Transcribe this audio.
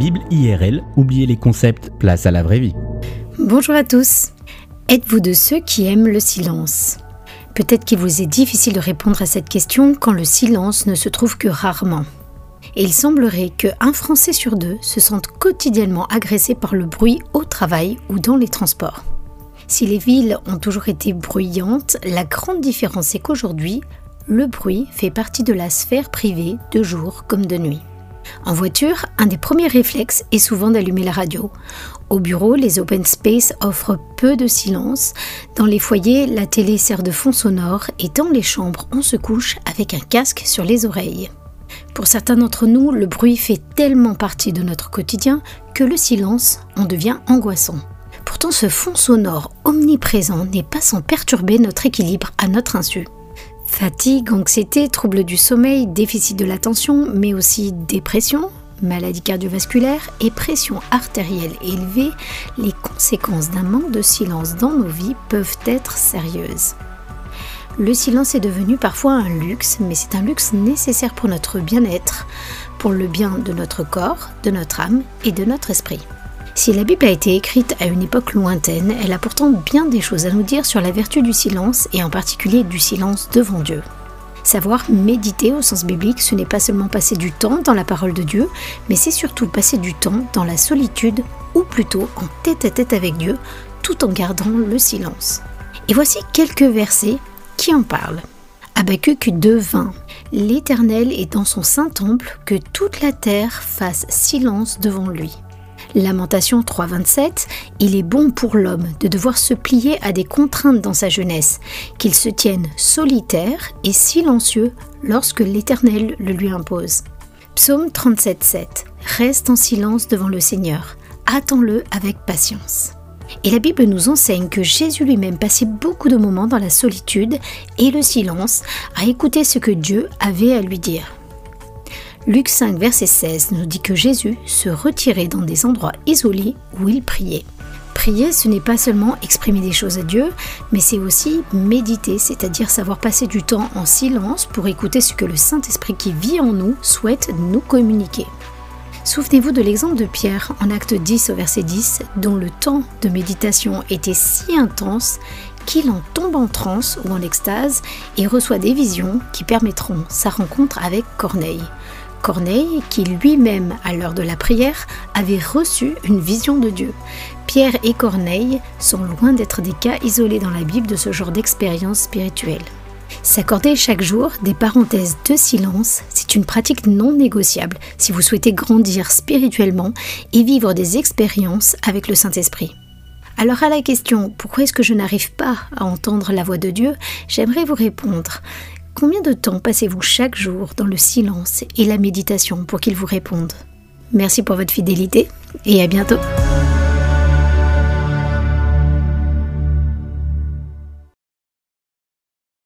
Bible IRL, oubliez les concepts, place à la vraie vie. Bonjour à tous. Êtes-vous de ceux qui aiment le silence? Peut-être qu'il vous est difficile de répondre à cette question quand le silence ne se trouve que rarement. Et il semblerait qu'un Français sur deux se sente quotidiennement agressé par le bruit au travail ou dans les transports. Si les villes ont toujours été bruyantes, la grande différence est qu'aujourd'hui, le bruit fait partie de la sphère privée de jour comme de nuit. En voiture, un des premiers réflexes est souvent d'allumer la radio. Au bureau, les open space offrent peu de silence. Dans les foyers, la télé sert de fond sonore et dans les chambres, on se couche avec un casque sur les oreilles. Pour certains d'entre nous, le bruit fait tellement partie de notre quotidien que le silence en devient angoissant. Pourtant, ce fond sonore omniprésent n'est pas sans perturber notre équilibre à notre insu. Fatigue, anxiété, troubles du sommeil, déficit de l'attention, mais aussi dépression, maladie cardiovasculaire et pression artérielle élevée, les conséquences d'un manque de silence dans nos vies peuvent être sérieuses. Le silence est devenu parfois un luxe, mais c'est un luxe nécessaire pour notre bien-être, pour le bien de notre corps, de notre âme et de notre esprit. Si la Bible a été écrite à une époque lointaine, elle a pourtant bien des choses à nous dire sur la vertu du silence et en particulier du silence devant Dieu. Savoir méditer au sens biblique, ce n'est pas seulement passer du temps dans la parole de Dieu, mais c'est surtout passer du temps dans la solitude ou plutôt en tête à tête avec Dieu tout en gardant le silence. Et voici quelques versets qui en parlent. Habakkuk 2.20 L'Éternel est dans son saint temple, que toute la terre fasse silence devant lui. Lamentation 3.27, il est bon pour l'homme de devoir se plier à des contraintes dans sa jeunesse, qu'il se tienne solitaire et silencieux lorsque l'Éternel le lui impose. Psaume 37.7, reste en silence devant le Seigneur, attends-le avec patience. Et la Bible nous enseigne que Jésus lui-même passait beaucoup de moments dans la solitude et le silence à écouter ce que Dieu avait à lui dire. Luc 5, verset 16 nous dit que Jésus se retirait dans des endroits isolés où il priait. Prier, ce n'est pas seulement exprimer des choses à Dieu, mais c'est aussi méditer, c'est-à-dire savoir passer du temps en silence pour écouter ce que le Saint-Esprit qui vit en nous souhaite nous communiquer. Souvenez-vous de l'exemple de Pierre en acte 10 au verset 10, dont le temps de méditation était si intense qu'il en tombe en transe ou en extase et reçoit des visions qui permettront sa rencontre avec Corneille. Corneille, qui lui-même, à l'heure de la prière, avait reçu une vision de Dieu. Pierre et Corneille sont loin d'être des cas isolés dans la Bible de ce genre d'expérience spirituelle. S'accorder chaque jour des parenthèses de silence, c'est une pratique non négociable si vous souhaitez grandir spirituellement et vivre des expériences avec le Saint-Esprit. Alors à la question pourquoi est-ce que je n'arrive pas à entendre la voix de Dieu, j'aimerais vous répondre Combien de temps passez-vous chaque jour dans le silence et la méditation pour qu'il vous réponde? Merci pour votre fidélité et à bientôt